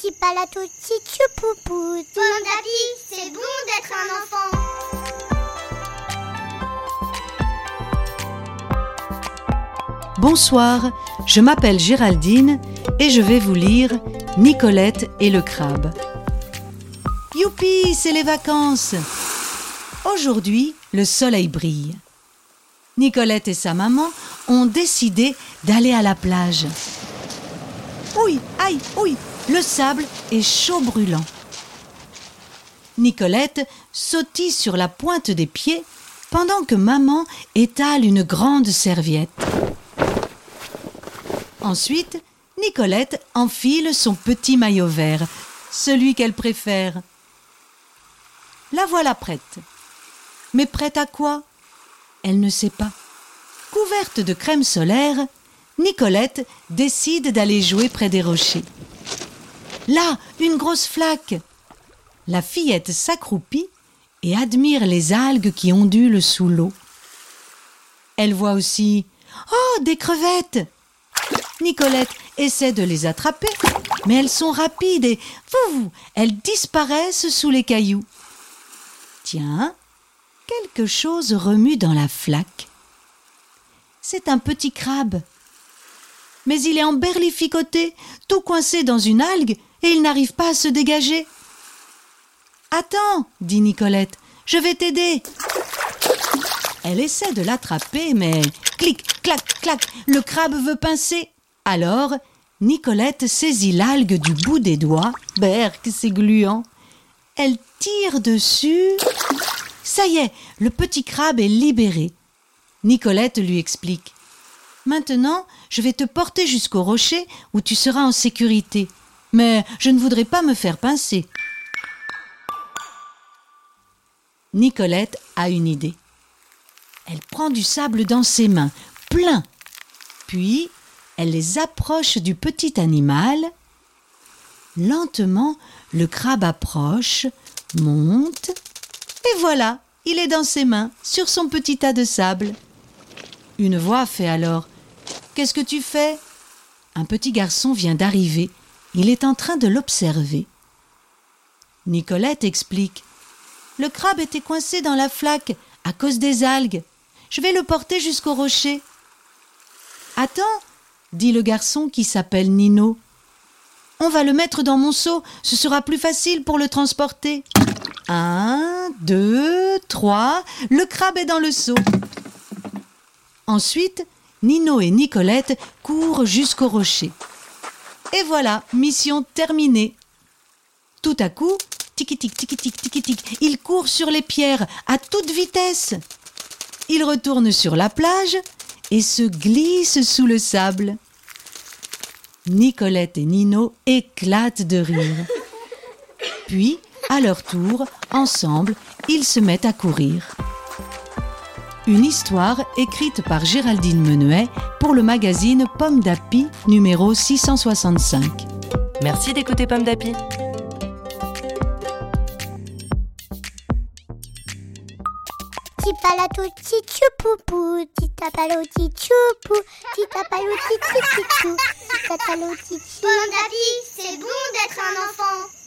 Ti palato ti tchoupoupou. Bon d'appui, c'est bon d'être un enfant. Bonsoir, je m'appelle Géraldine et je vais vous lire Nicolette et le crabe. Youpi, c'est les vacances Aujourd'hui, le soleil brille. Nicolette et sa maman ont décidé d'aller à la plage. Oui, aïe, oui, le sable est chaud brûlant. Nicolette sautille sur la pointe des pieds pendant que maman étale une grande serviette. Ensuite, Nicolette enfile son petit maillot vert, celui qu'elle préfère. La voilà prête. Mais prête à quoi? Elle ne sait pas. Couverte de crème solaire, Nicolette décide d'aller jouer près des rochers. Là, une grosse flaque. La fillette s'accroupit et admire les algues qui ondulent sous l'eau. Elle voit aussi Oh, des crevettes Nicolette essaie de les attraper, mais elles sont rapides et vous, elles disparaissent sous les cailloux. Tiens, quelque chose remue dans la flaque. C'est un petit crabe. Mais il est emberlificoté, tout coincé dans une algue, et il n'arrive pas à se dégager. Attends, dit Nicolette, je vais t'aider. Elle essaie de l'attraper, mais clic, clac, clac, le crabe veut pincer. Alors, Nicolette saisit l'algue du bout des doigts. Berk, c'est gluant. Elle tire dessus. Ça y est, le petit crabe est libéré. Nicolette lui explique. Maintenant, je vais te porter jusqu'au rocher où tu seras en sécurité. Mais je ne voudrais pas me faire pincer. Nicolette a une idée. Elle prend du sable dans ses mains, plein. Puis, elle les approche du petit animal. Lentement, le crabe approche, monte, et voilà, il est dans ses mains, sur son petit tas de sable. Une voix fait alors Qu'est-ce que tu fais? Un petit garçon vient d'arriver. Il est en train de l'observer. Nicolette explique Le crabe était coincé dans la flaque à cause des algues. Je vais le porter jusqu'au rocher. Attends, dit le garçon qui s'appelle Nino. On va le mettre dans mon seau, ce sera plus facile pour le transporter. Un, deux, trois, le crabe est dans le seau. Ensuite, Nino et Nicolette courent jusqu'au rocher. Et voilà, mission terminée. Tout à coup, tiki-tic, tiki-tic, tiki-tic, ils courent sur les pierres à toute vitesse. Ils retournent sur la plage et se glissent sous le sable. Nicolette et Nino éclatent de rire. Puis, à leur tour, ensemble, ils se mettent à courir. Une histoire écrite par Géraldine Menuet pour le magazine Pomme d'Api numéro 665. Merci d'écouter Pomme d'Api. Palato tapalo tapalo tapalo. Bon d'appui, c'est bon d'être un enfant.